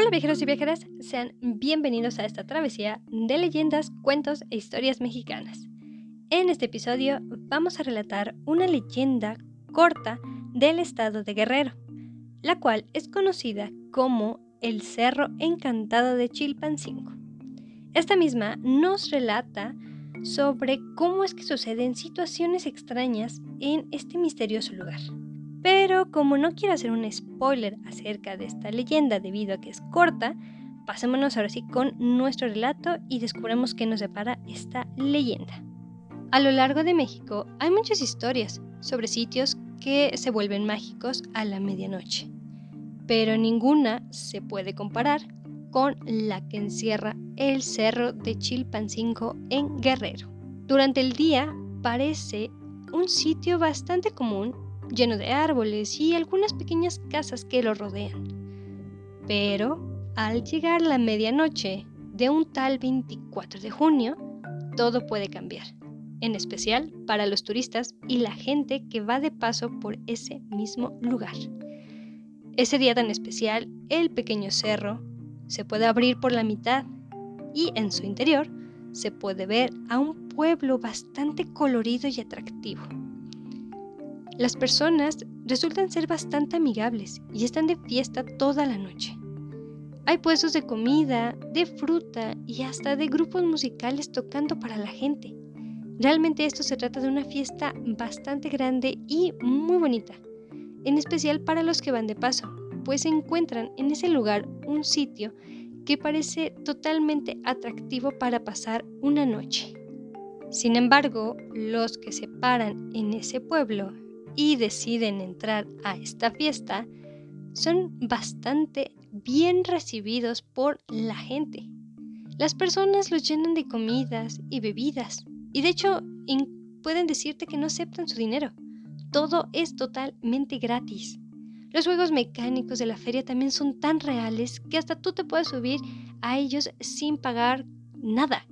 Hola viajeros y viajeras, sean bienvenidos a esta travesía de leyendas, cuentos e historias mexicanas. En este episodio vamos a relatar una leyenda corta del estado de Guerrero, la cual es conocida como el Cerro Encantado de Chilpancingo. Esta misma nos relata sobre cómo es que suceden situaciones extrañas en este misterioso lugar. Pero como no quiero hacer un spoiler acerca de esta leyenda debido a que es corta, pasémonos ahora sí con nuestro relato y descubramos qué nos depara esta leyenda. A lo largo de México hay muchas historias sobre sitios que se vuelven mágicos a la medianoche, pero ninguna se puede comparar con la que encierra el cerro de Chilpancingo en Guerrero. Durante el día parece un sitio bastante común lleno de árboles y algunas pequeñas casas que lo rodean. Pero al llegar la medianoche de un tal 24 de junio, todo puede cambiar, en especial para los turistas y la gente que va de paso por ese mismo lugar. Ese día tan especial, el pequeño cerro se puede abrir por la mitad y en su interior se puede ver a un pueblo bastante colorido y atractivo. Las personas resultan ser bastante amigables y están de fiesta toda la noche. Hay puestos de comida, de fruta y hasta de grupos musicales tocando para la gente. Realmente esto se trata de una fiesta bastante grande y muy bonita, en especial para los que van de paso, pues encuentran en ese lugar un sitio que parece totalmente atractivo para pasar una noche. Sin embargo, los que se paran en ese pueblo y deciden entrar a esta fiesta son bastante bien recibidos por la gente. Las personas los llenan de comidas y bebidas y de hecho pueden decirte que no aceptan su dinero. Todo es totalmente gratis. Los juegos mecánicos de la feria también son tan reales que hasta tú te puedes subir a ellos sin pagar nada.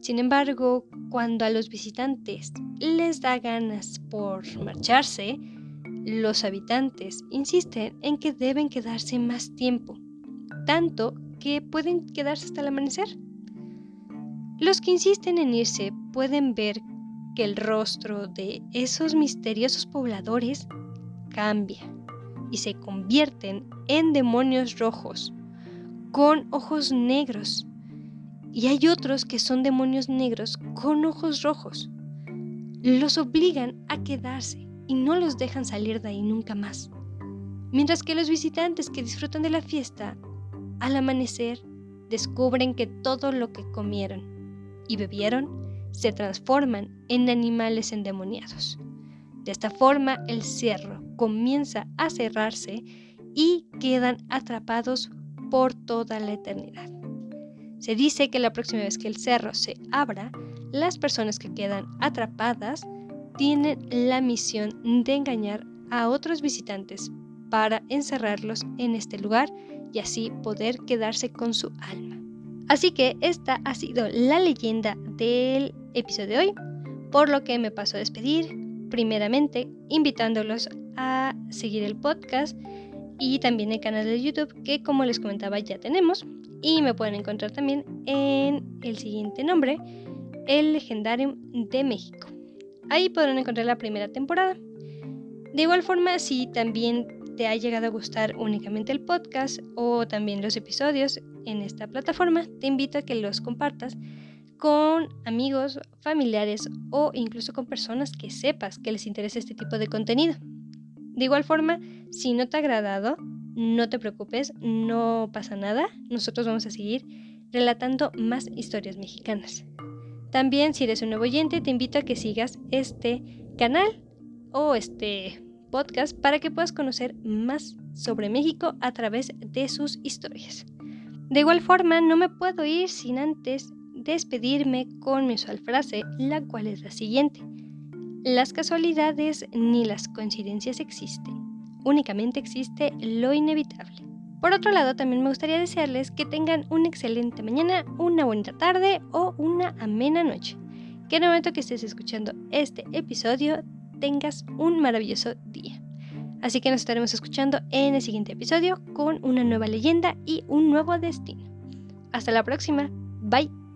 Sin embargo, cuando a los visitantes les da ganas por marcharse, los habitantes insisten en que deben quedarse más tiempo, tanto que pueden quedarse hasta el amanecer. Los que insisten en irse pueden ver que el rostro de esos misteriosos pobladores cambia y se convierten en demonios rojos, con ojos negros y hay otros que son demonios negros con ojos rojos. Los obligan a quedarse y no los dejan salir de ahí nunca más. Mientras que los visitantes que disfrutan de la fiesta, al amanecer, descubren que todo lo que comieron y bebieron se transforman en animales endemoniados. De esta forma, el cerro comienza a cerrarse y quedan atrapados por toda la eternidad. Se dice que la próxima vez que el cerro se abra, las personas que quedan atrapadas tienen la misión de engañar a otros visitantes para encerrarlos en este lugar y así poder quedarse con su alma. Así que esta ha sido la leyenda del episodio de hoy, por lo que me paso a despedir, primeramente invitándolos a seguir el podcast y también el canal de YouTube que como les comentaba ya tenemos y me pueden encontrar también en el siguiente nombre, El Legendarium de México. Ahí podrán encontrar la primera temporada. De igual forma, si también te ha llegado a gustar únicamente el podcast o también los episodios en esta plataforma, te invito a que los compartas con amigos, familiares o incluso con personas que sepas que les interesa este tipo de contenido. De igual forma, si no te ha agradado, no te preocupes, no pasa nada. Nosotros vamos a seguir relatando más historias mexicanas. También, si eres un nuevo oyente, te invito a que sigas este canal o este podcast para que puedas conocer más sobre México a través de sus historias. De igual forma, no me puedo ir sin antes despedirme con mi usual frase, la cual es la siguiente. Las casualidades ni las coincidencias existen únicamente existe lo inevitable. Por otro lado, también me gustaría desearles que tengan una excelente mañana, una bonita tarde o una amena noche. Que en el momento que estés escuchando este episodio tengas un maravilloso día. Así que nos estaremos escuchando en el siguiente episodio con una nueva leyenda y un nuevo destino. Hasta la próxima. Bye.